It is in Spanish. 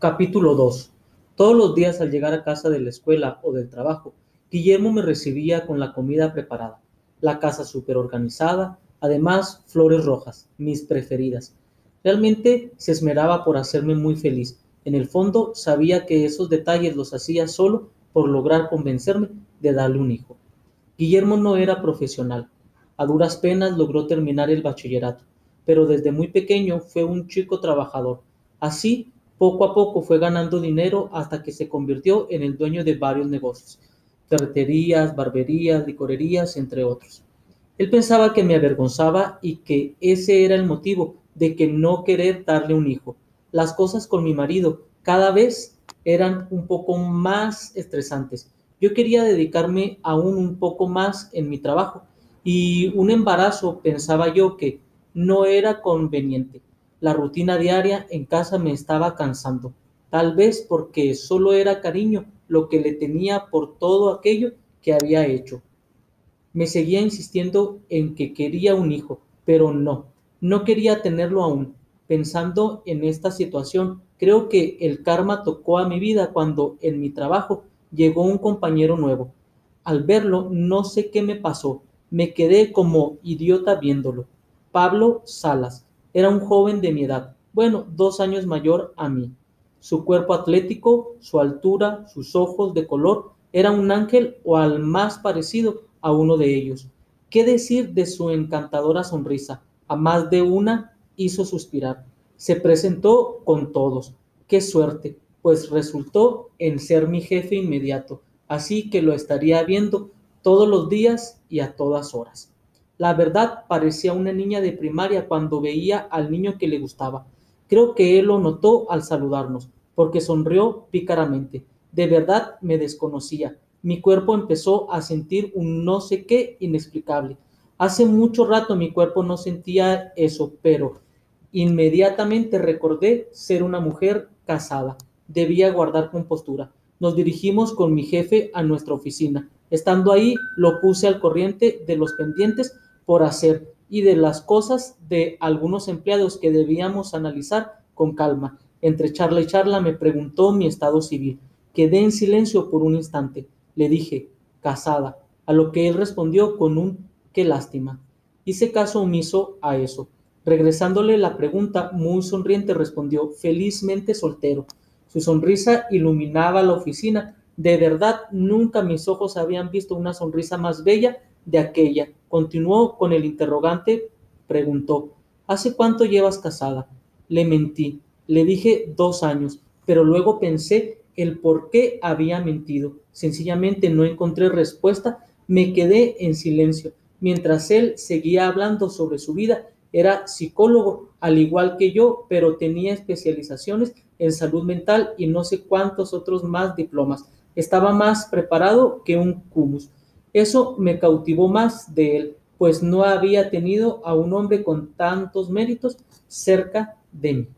Capítulo 2. Todos los días al llegar a casa de la escuela o del trabajo, Guillermo me recibía con la comida preparada, la casa súper organizada, además flores rojas, mis preferidas. Realmente se esmeraba por hacerme muy feliz. En el fondo sabía que esos detalles los hacía solo por lograr convencerme de darle un hijo. Guillermo no era profesional. A duras penas logró terminar el bachillerato, pero desde muy pequeño fue un chico trabajador. Así poco a poco fue ganando dinero hasta que se convirtió en el dueño de varios negocios, ferreterías, barberías, licorerías, entre otros. Él pensaba que me avergonzaba y que ese era el motivo de que no querer darle un hijo. Las cosas con mi marido cada vez eran un poco más estresantes. Yo quería dedicarme aún un poco más en mi trabajo y un embarazo pensaba yo que no era conveniente. La rutina diaria en casa me estaba cansando, tal vez porque solo era cariño lo que le tenía por todo aquello que había hecho. Me seguía insistiendo en que quería un hijo, pero no, no quería tenerlo aún. Pensando en esta situación, creo que el karma tocó a mi vida cuando en mi trabajo llegó un compañero nuevo. Al verlo, no sé qué me pasó, me quedé como idiota viéndolo. Pablo Salas, era un joven de mi edad, bueno, dos años mayor a mí. Su cuerpo atlético, su altura, sus ojos de color, era un ángel o al más parecido a uno de ellos. ¿Qué decir de su encantadora sonrisa? A más de una hizo suspirar. Se presentó con todos. Qué suerte, pues resultó en ser mi jefe inmediato, así que lo estaría viendo todos los días y a todas horas. La verdad parecía una niña de primaria cuando veía al niño que le gustaba. Creo que él lo notó al saludarnos, porque sonrió pícaramente. De verdad me desconocía. Mi cuerpo empezó a sentir un no sé qué inexplicable. Hace mucho rato mi cuerpo no sentía eso, pero inmediatamente recordé ser una mujer casada. Debía guardar compostura. Nos dirigimos con mi jefe a nuestra oficina. Estando ahí, lo puse al corriente de los pendientes por hacer y de las cosas de algunos empleados que debíamos analizar con calma. Entre charla y charla me preguntó mi estado civil. Quedé en silencio por un instante. Le dije, casada, a lo que él respondió con un qué lástima. Hice caso omiso a eso. Regresándole la pregunta, muy sonriente respondió, felizmente soltero. Su sonrisa iluminaba la oficina. De verdad, nunca mis ojos habían visto una sonrisa más bella de aquella. Continuó con el interrogante, preguntó, ¿Hace cuánto llevas casada? Le mentí, le dije dos años, pero luego pensé el por qué había mentido. Sencillamente no encontré respuesta, me quedé en silencio, mientras él seguía hablando sobre su vida. Era psicólogo, al igual que yo, pero tenía especializaciones en salud mental y no sé cuántos otros más diplomas. Estaba más preparado que un cumus. Eso me cautivó más de él, pues no había tenido a un hombre con tantos méritos cerca de mí.